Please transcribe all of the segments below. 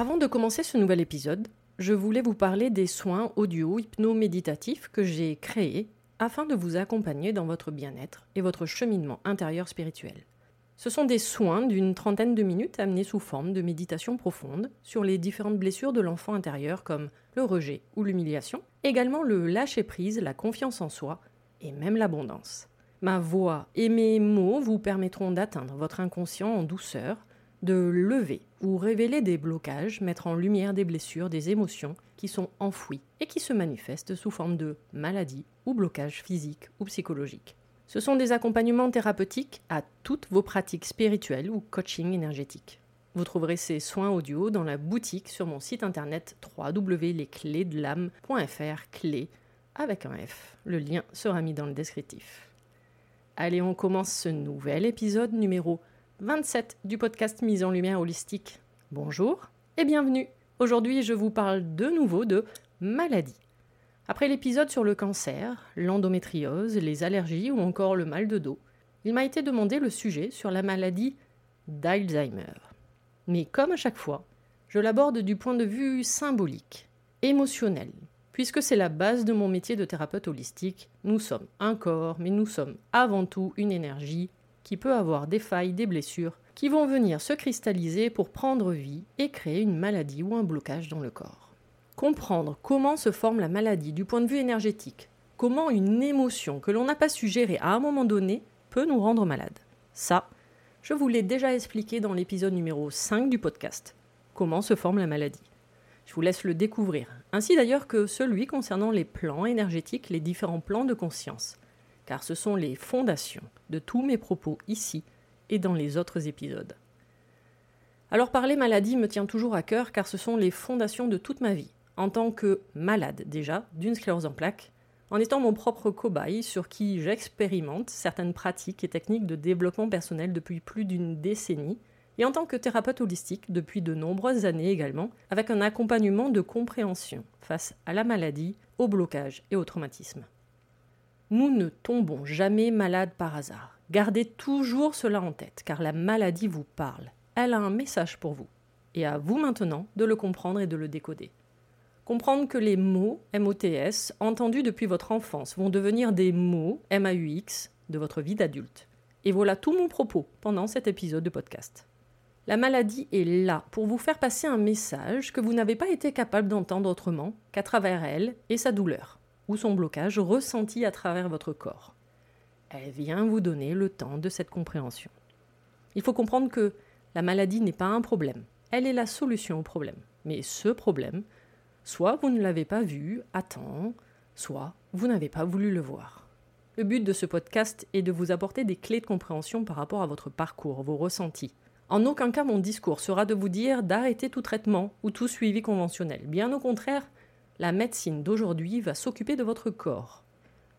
Avant de commencer ce nouvel épisode, je voulais vous parler des soins audio hypno-méditatifs que j'ai créés afin de vous accompagner dans votre bien-être et votre cheminement intérieur spirituel. Ce sont des soins d'une trentaine de minutes amenés sous forme de méditation profonde sur les différentes blessures de l'enfant intérieur comme le rejet ou l'humiliation, également le lâcher-prise, la confiance en soi et même l'abondance. Ma voix et mes mots vous permettront d'atteindre votre inconscient en douceur de lever ou révéler des blocages, mettre en lumière des blessures, des émotions qui sont enfouies et qui se manifestent sous forme de maladies ou blocages physiques ou psychologiques. Ce sont des accompagnements thérapeutiques à toutes vos pratiques spirituelles ou coaching énergétique. Vous trouverez ces soins audio dans la boutique sur mon site internet www.lesclésdelame.fr clé avec un F. Le lien sera mis dans le descriptif. Allez, on commence ce nouvel épisode numéro 27 du podcast Mise en Lumière Holistique. Bonjour et bienvenue. Aujourd'hui, je vous parle de nouveau de maladie. Après l'épisode sur le cancer, l'endométriose, les allergies ou encore le mal de dos, il m'a été demandé le sujet sur la maladie d'Alzheimer. Mais comme à chaque fois, je l'aborde du point de vue symbolique, émotionnel, puisque c'est la base de mon métier de thérapeute holistique. Nous sommes un corps, mais nous sommes avant tout une énergie qui peut avoir des failles, des blessures, qui vont venir se cristalliser pour prendre vie et créer une maladie ou un blocage dans le corps. Comprendre comment se forme la maladie du point de vue énergétique, comment une émotion que l'on n'a pas su gérer à un moment donné peut nous rendre malade. Ça, je vous l'ai déjà expliqué dans l'épisode numéro 5 du podcast. Comment se forme la maladie Je vous laisse le découvrir, ainsi d'ailleurs que celui concernant les plans énergétiques, les différents plans de conscience car ce sont les fondations de tous mes propos ici et dans les autres épisodes. Alors parler maladie me tient toujours à cœur car ce sont les fondations de toute ma vie, en tant que malade déjà d'une sclérose en plaques, en étant mon propre cobaye sur qui j'expérimente certaines pratiques et techniques de développement personnel depuis plus d'une décennie, et en tant que thérapeute holistique depuis de nombreuses années également, avec un accompagnement de compréhension face à la maladie, au blocage et au traumatisme. Nous ne tombons jamais malades par hasard. Gardez toujours cela en tête, car la maladie vous parle. Elle a un message pour vous. Et à vous maintenant de le comprendre et de le décoder. Comprendre que les mots MOTS entendus depuis votre enfance vont devenir des mots MAUX de votre vie d'adulte. Et voilà tout mon propos pendant cet épisode de podcast. La maladie est là pour vous faire passer un message que vous n'avez pas été capable d'entendre autrement qu'à travers elle et sa douleur ou son blocage ressenti à travers votre corps. Elle vient vous donner le temps de cette compréhension. Il faut comprendre que la maladie n'est pas un problème, elle est la solution au problème. Mais ce problème, soit vous ne l'avez pas vu à temps, soit vous n'avez pas voulu le voir. Le but de ce podcast est de vous apporter des clés de compréhension par rapport à votre parcours, vos ressentis. En aucun cas mon discours sera de vous dire d'arrêter tout traitement ou tout suivi conventionnel. Bien au contraire, la médecine d'aujourd'hui va s'occuper de votre corps.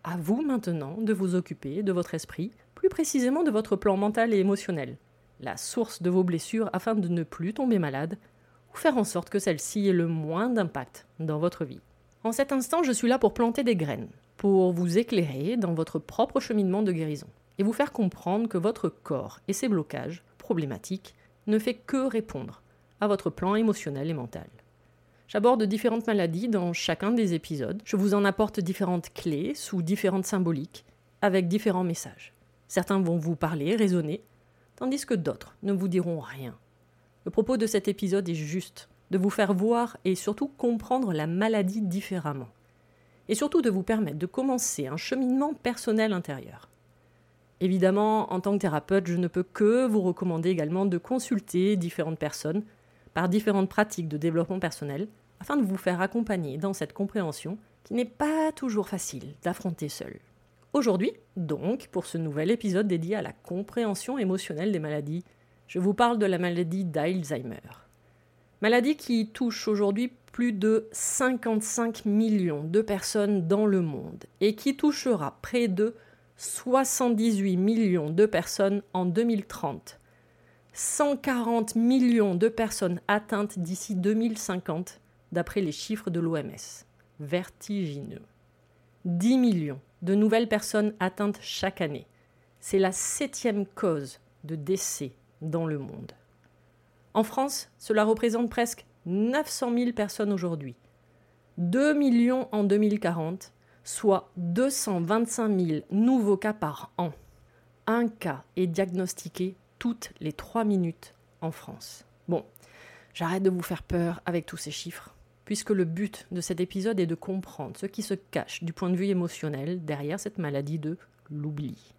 À vous maintenant de vous occuper de votre esprit, plus précisément de votre plan mental et émotionnel, la source de vos blessures afin de ne plus tomber malade ou faire en sorte que celle-ci ait le moins d'impact dans votre vie. En cet instant, je suis là pour planter des graines, pour vous éclairer dans votre propre cheminement de guérison et vous faire comprendre que votre corps et ses blocages problématiques ne fait que répondre à votre plan émotionnel et mental. J'aborde différentes maladies dans chacun des épisodes. Je vous en apporte différentes clés sous différentes symboliques, avec différents messages. Certains vont vous parler, raisonner, tandis que d'autres ne vous diront rien. Le propos de cet épisode est juste de vous faire voir et surtout comprendre la maladie différemment. Et surtout de vous permettre de commencer un cheminement personnel intérieur. Évidemment, en tant que thérapeute, je ne peux que vous recommander également de consulter différentes personnes par différentes pratiques de développement personnel afin de vous faire accompagner dans cette compréhension qui n'est pas toujours facile d'affronter seul. Aujourd'hui, donc, pour ce nouvel épisode dédié à la compréhension émotionnelle des maladies, je vous parle de la maladie d'Alzheimer. Maladie qui touche aujourd'hui plus de 55 millions de personnes dans le monde et qui touchera près de 78 millions de personnes en 2030. 140 millions de personnes atteintes d'ici 2050 d'après les chiffres de l'OMS. Vertigineux. 10 millions de nouvelles personnes atteintes chaque année. C'est la septième cause de décès dans le monde. En France, cela représente presque 900 000 personnes aujourd'hui. 2 millions en 2040, soit 225 000 nouveaux cas par an. Un cas est diagnostiqué toutes les 3 minutes en France. Bon, j'arrête de vous faire peur avec tous ces chiffres puisque le but de cet épisode est de comprendre ce qui se cache du point de vue émotionnel derrière cette maladie de l'oubli.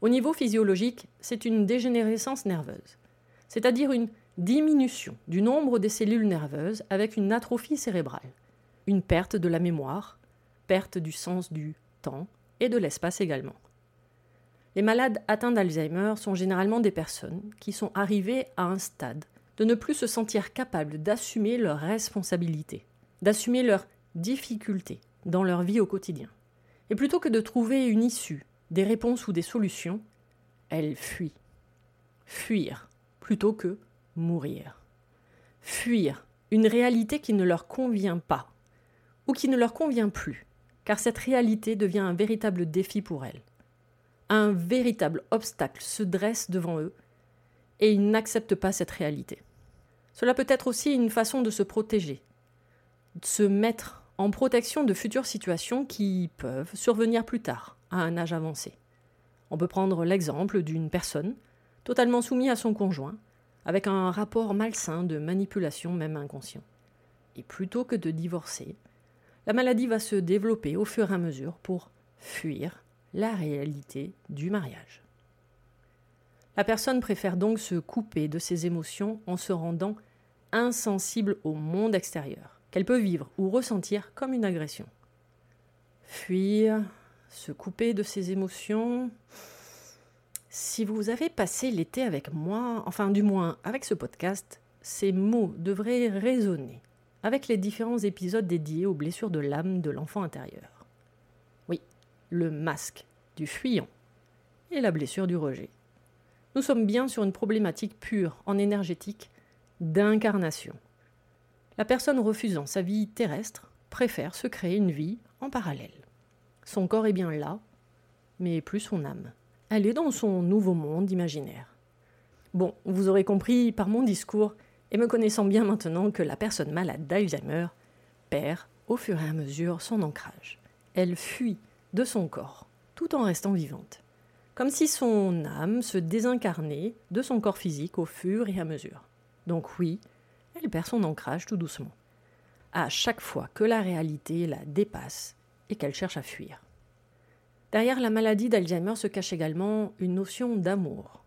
Au niveau physiologique, c'est une dégénérescence nerveuse, c'est-à-dire une diminution du nombre des cellules nerveuses avec une atrophie cérébrale, une perte de la mémoire, perte du sens du temps et de l'espace également. Les malades atteints d'Alzheimer sont généralement des personnes qui sont arrivées à un stade de ne plus se sentir capables d'assumer leurs responsabilités, d'assumer leurs difficultés dans leur vie au quotidien. Et plutôt que de trouver une issue, des réponses ou des solutions, elles fuient. Fuir plutôt que mourir. Fuir une réalité qui ne leur convient pas ou qui ne leur convient plus, car cette réalité devient un véritable défi pour elles. Un véritable obstacle se dresse devant eux et ils n'acceptent pas cette réalité. Cela peut être aussi une façon de se protéger, de se mettre en protection de futures situations qui peuvent survenir plus tard, à un âge avancé. On peut prendre l'exemple d'une personne totalement soumise à son conjoint, avec un rapport malsain de manipulation même inconscient. Et plutôt que de divorcer, la maladie va se développer au fur et à mesure pour fuir la réalité du mariage. La personne préfère donc se couper de ses émotions en se rendant insensible au monde extérieur, qu'elle peut vivre ou ressentir comme une agression. Fuir, se couper de ses émotions. Si vous avez passé l'été avec moi, enfin du moins avec ce podcast, ces mots devraient résonner avec les différents épisodes dédiés aux blessures de l'âme de l'enfant intérieur. Oui, le masque du fuyant et la blessure du rejet. Nous sommes bien sur une problématique pure en énergétique d'incarnation. La personne refusant sa vie terrestre préfère se créer une vie en parallèle. Son corps est bien là, mais plus son âme. Elle est dans son nouveau monde imaginaire. Bon, vous aurez compris par mon discours, et me connaissant bien maintenant, que la personne malade d'Alzheimer perd au fur et à mesure son ancrage. Elle fuit de son corps, tout en restant vivante comme si son âme se désincarnait de son corps physique au fur et à mesure. Donc oui, elle perd son ancrage tout doucement, à chaque fois que la réalité la dépasse et qu'elle cherche à fuir. Derrière la maladie d'Alzheimer se cache également une notion d'amour.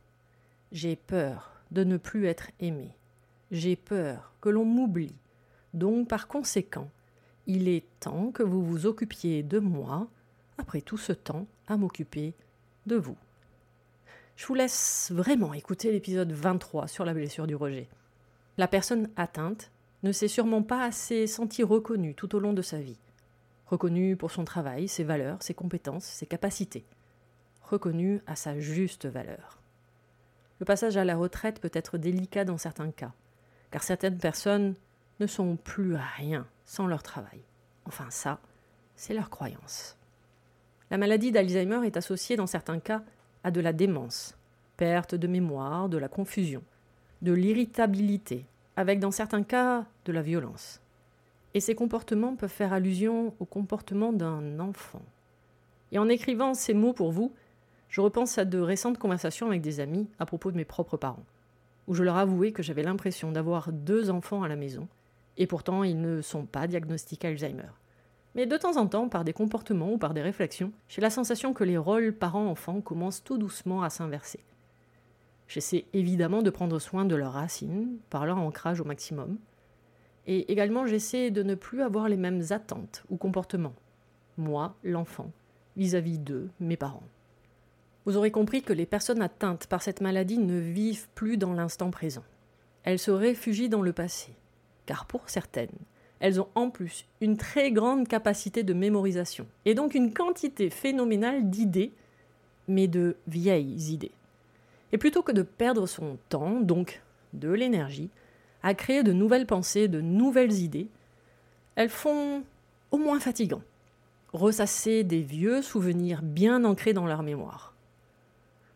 J'ai peur de ne plus être aimé. j'ai peur que l'on m'oublie. Donc par conséquent, il est temps que vous vous occupiez de moi, après tout ce temps à m'occuper de vous. Je vous laisse vraiment écouter l'épisode 23 sur la blessure du rejet. La personne atteinte ne s'est sûrement pas assez sentie reconnue tout au long de sa vie. Reconnue pour son travail, ses valeurs, ses compétences, ses capacités. Reconnue à sa juste valeur. Le passage à la retraite peut être délicat dans certains cas, car certaines personnes ne sont plus à rien sans leur travail. Enfin ça, c'est leur croyance. La maladie d'Alzheimer est associée dans certains cas à de la démence, perte de mémoire, de la confusion, de l'irritabilité, avec dans certains cas de la violence. Et ces comportements peuvent faire allusion au comportement d'un enfant. Et en écrivant ces mots pour vous, je repense à de récentes conversations avec des amis à propos de mes propres parents, où je leur avouais que j'avais l'impression d'avoir deux enfants à la maison, et pourtant ils ne sont pas diagnostiqués Alzheimer. Mais de temps en temps, par des comportements ou par des réflexions, j'ai la sensation que les rôles parents-enfants commencent tout doucement à s'inverser. J'essaie évidemment de prendre soin de leurs racines, par leur ancrage au maximum. Et également, j'essaie de ne plus avoir les mêmes attentes ou comportements. Moi, l'enfant, vis-à-vis d'eux, mes parents. Vous aurez compris que les personnes atteintes par cette maladie ne vivent plus dans l'instant présent. Elles se réfugient dans le passé. Car pour certaines, elles ont en plus une très grande capacité de mémorisation, et donc une quantité phénoménale d'idées, mais de vieilles idées. Et plutôt que de perdre son temps, donc de l'énergie, à créer de nouvelles pensées, de nouvelles idées, elles font au moins fatigant, ressasser des vieux souvenirs bien ancrés dans leur mémoire.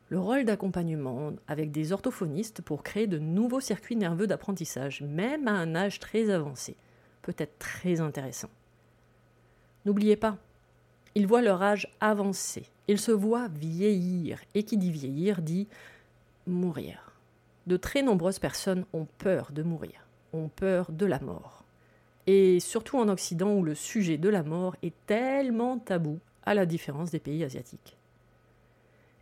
Le rôle d'accompagnement avec des orthophonistes pour créer de nouveaux circuits nerveux d'apprentissage, même à un âge très avancé, peut être très intéressant. N'oubliez pas, ils voient leur âge avancer, ils se voient vieillir, et qui dit vieillir dit mourir. De très nombreuses personnes ont peur de mourir, ont peur de la mort. Et surtout en Occident où le sujet de la mort est tellement tabou, à la différence des pays asiatiques.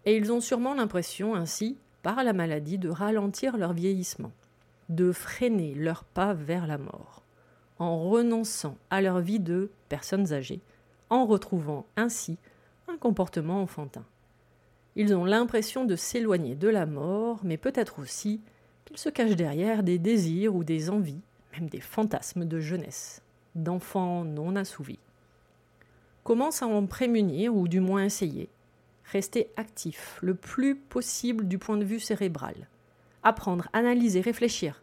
Et ils ont sûrement l'impression ainsi, par la maladie, de ralentir leur vieillissement, de freiner leur pas vers la mort en renonçant à leur vie de personnes âgées, en retrouvant ainsi un comportement enfantin. Ils ont l'impression de s'éloigner de la mort, mais peut-être aussi qu'ils se cachent derrière des désirs ou des envies, même des fantasmes de jeunesse, d'enfants non assouvis. Comment s'en prémunir, ou du moins essayer Rester actif le plus possible du point de vue cérébral. Apprendre, analyser, réfléchir,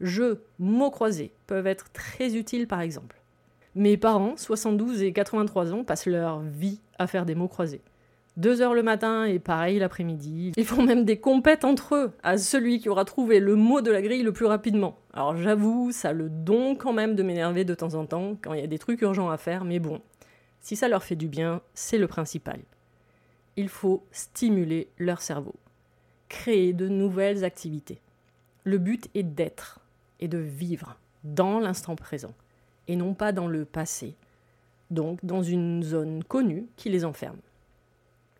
jeux, mots croisés peuvent être très utiles par exemple. Mes parents, 72 et 83 ans, passent leur vie à faire des mots croisés. Deux heures le matin et pareil l'après-midi. Ils font même des compètes entre eux à celui qui aura trouvé le mot de la grille le plus rapidement. Alors j'avoue, ça le don quand même de m'énerver de temps en temps quand il y a des trucs urgents à faire, mais bon, si ça leur fait du bien, c'est le principal. Il faut stimuler leur cerveau, créer de nouvelles activités. Le but est d'être, et de vivre dans l'instant présent et non pas dans le passé, donc dans une zone connue qui les enferme.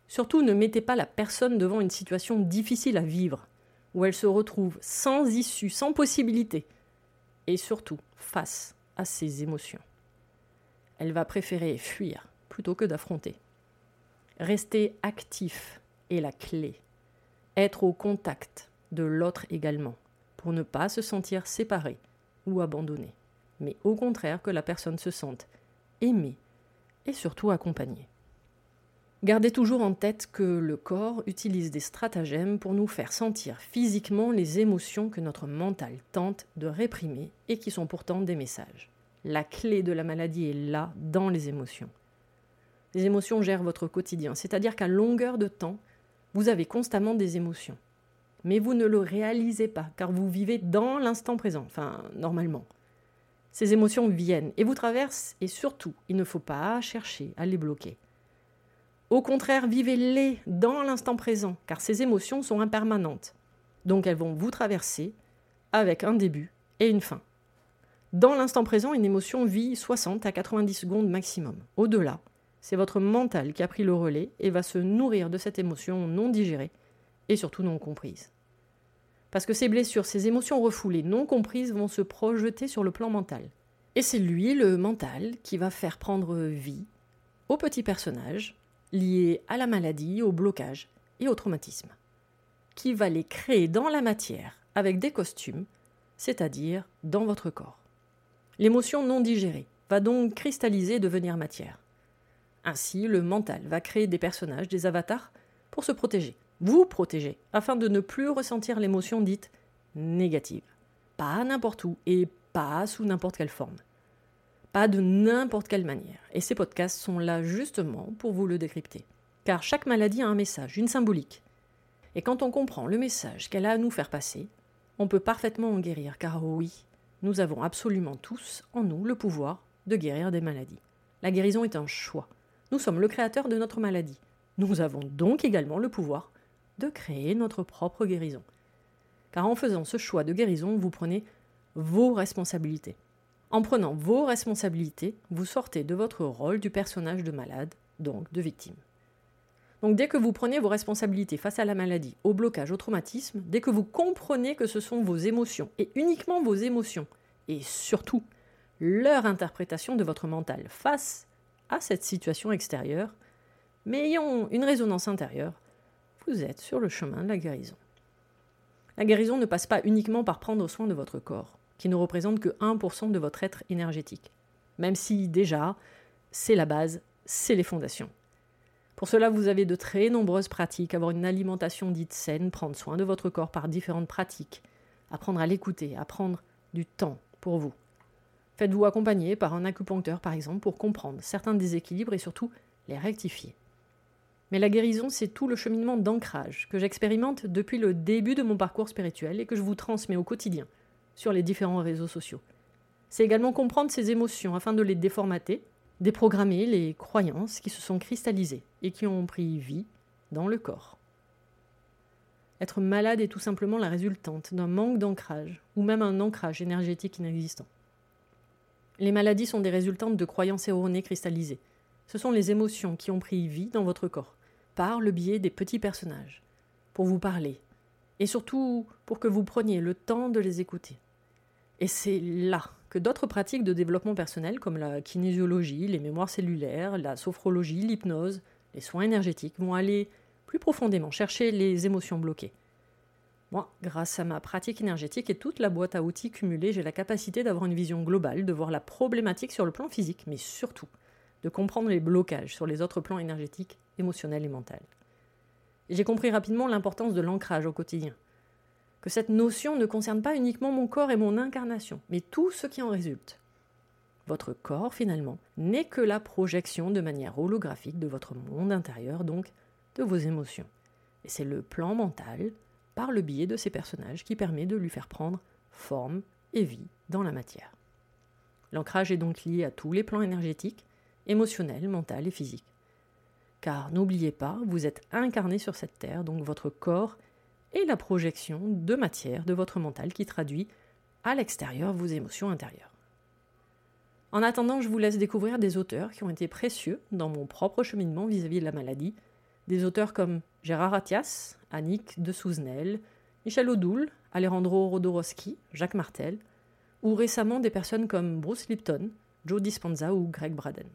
Surtout ne mettez pas la personne devant une situation difficile à vivre, où elle se retrouve sans issue, sans possibilité, et surtout face à ses émotions. Elle va préférer fuir plutôt que d'affronter. Rester actif est la clé. Être au contact de l'autre également pour ne pas se sentir séparé ou abandonné, mais au contraire que la personne se sente aimée et surtout accompagnée. Gardez toujours en tête que le corps utilise des stratagèmes pour nous faire sentir physiquement les émotions que notre mental tente de réprimer et qui sont pourtant des messages. La clé de la maladie est là, dans les émotions. Les émotions gèrent votre quotidien, c'est-à-dire qu'à longueur de temps, vous avez constamment des émotions mais vous ne le réalisez pas, car vous vivez dans l'instant présent, enfin normalement. Ces émotions viennent et vous traversent, et surtout, il ne faut pas chercher à les bloquer. Au contraire, vivez-les dans l'instant présent, car ces émotions sont impermanentes. Donc elles vont vous traverser avec un début et une fin. Dans l'instant présent, une émotion vit 60 à 90 secondes maximum. Au-delà, c'est votre mental qui a pris le relais et va se nourrir de cette émotion non digérée et surtout non comprise. Parce que ces blessures, ces émotions refoulées, non comprises, vont se projeter sur le plan mental. Et c'est lui, le mental, qui va faire prendre vie au petit personnage lié à la maladie, au blocage et au traumatisme, qui va les créer dans la matière avec des costumes, c'est-à-dire dans votre corps. L'émotion non digérée va donc cristalliser et devenir matière. Ainsi, le mental va créer des personnages, des avatars, pour se protéger, vous protéger, afin de ne plus ressentir l'émotion dite négative. Pas n'importe où et pas sous n'importe quelle forme. Pas de n'importe quelle manière. Et ces podcasts sont là justement pour vous le décrypter. Car chaque maladie a un message, une symbolique. Et quand on comprend le message qu'elle a à nous faire passer, on peut parfaitement en guérir, car oui, nous avons absolument tous en nous le pouvoir de guérir des maladies. La guérison est un choix. Nous sommes le créateur de notre maladie. Nous avons donc également le pouvoir de créer notre propre guérison. Car en faisant ce choix de guérison, vous prenez vos responsabilités. En prenant vos responsabilités, vous sortez de votre rôle du personnage de malade, donc de victime. Donc dès que vous prenez vos responsabilités face à la maladie, au blocage, au traumatisme, dès que vous comprenez que ce sont vos émotions, et uniquement vos émotions, et surtout leur interprétation de votre mental face à cette situation extérieure, mais ayant une résonance intérieure, vous êtes sur le chemin de la guérison. La guérison ne passe pas uniquement par prendre soin de votre corps, qui ne représente que 1% de votre être énergétique, même si déjà, c'est la base, c'est les fondations. Pour cela, vous avez de très nombreuses pratiques, avoir une alimentation dite saine, prendre soin de votre corps par différentes pratiques, apprendre à l'écouter, apprendre du temps pour vous. Faites-vous accompagner par un acupuncteur, par exemple, pour comprendre certains déséquilibres et surtout les rectifier. Mais la guérison, c'est tout le cheminement d'ancrage que j'expérimente depuis le début de mon parcours spirituel et que je vous transmets au quotidien sur les différents réseaux sociaux. C'est également comprendre ces émotions afin de les déformater, déprogrammer les croyances qui se sont cristallisées et qui ont pris vie dans le corps. Être malade est tout simplement la résultante d'un manque d'ancrage ou même un ancrage énergétique inexistant. Les maladies sont des résultantes de croyances erronées cristallisées. Ce sont les émotions qui ont pris vie dans votre corps, par le biais des petits personnages, pour vous parler, et surtout pour que vous preniez le temps de les écouter. Et c'est là que d'autres pratiques de développement personnel comme la kinésiologie, les mémoires cellulaires, la sophrologie, l'hypnose, les soins énergétiques vont aller plus profondément chercher les émotions bloquées. Moi, grâce à ma pratique énergétique et toute la boîte à outils cumulée, j'ai la capacité d'avoir une vision globale, de voir la problématique sur le plan physique, mais surtout de comprendre les blocages sur les autres plans énergétiques, émotionnels et mentaux. J'ai compris rapidement l'importance de l'ancrage au quotidien que cette notion ne concerne pas uniquement mon corps et mon incarnation, mais tout ce qui en résulte. Votre corps, finalement, n'est que la projection de manière holographique de votre monde intérieur, donc de vos émotions. Et c'est le plan mental, par le biais de ces personnages, qui permet de lui faire prendre forme et vie dans la matière. L'ancrage est donc lié à tous les plans énergétiques, émotionnels, mental et physiques. Car n'oubliez pas, vous êtes incarné sur cette terre, donc votre corps et la projection de matière de votre mental qui traduit à l'extérieur vos émotions intérieures. En attendant, je vous laisse découvrir des auteurs qui ont été précieux dans mon propre cheminement vis-à-vis de la maladie, des auteurs comme Gérard Attias, Annick de Souzenel, Michel Odoul, Alejandro Rodorowski, Jacques Martel, ou récemment des personnes comme Bruce Lipton, Joe Dispenza ou Greg Braden.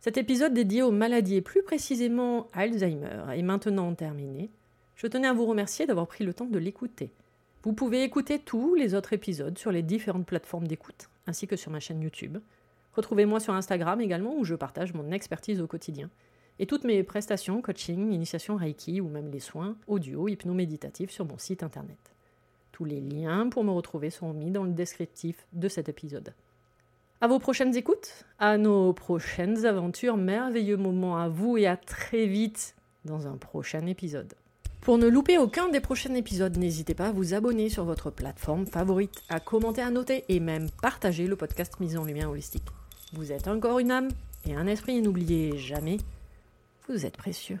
Cet épisode dédié aux maladies et plus précisément à Alzheimer est maintenant terminé. Je tenais à vous remercier d'avoir pris le temps de l'écouter. Vous pouvez écouter tous les autres épisodes sur les différentes plateformes d'écoute, ainsi que sur ma chaîne YouTube. Retrouvez-moi sur Instagram également, où je partage mon expertise au quotidien. Et toutes mes prestations, coaching, initiation Reiki ou même les soins audio, hypno-méditatifs sur mon site internet. Tous les liens pour me retrouver seront mis dans le descriptif de cet épisode. À vos prochaines écoutes, à nos prochaines aventures, merveilleux moments à vous et à très vite dans un prochain épisode. Pour ne louper aucun des prochains épisodes, n'hésitez pas à vous abonner sur votre plateforme favorite, à commenter, à noter et même partager le podcast Mise en Lumière Holistique. Vous êtes encore une âme et un esprit n'oubliez jamais, vous êtes précieux.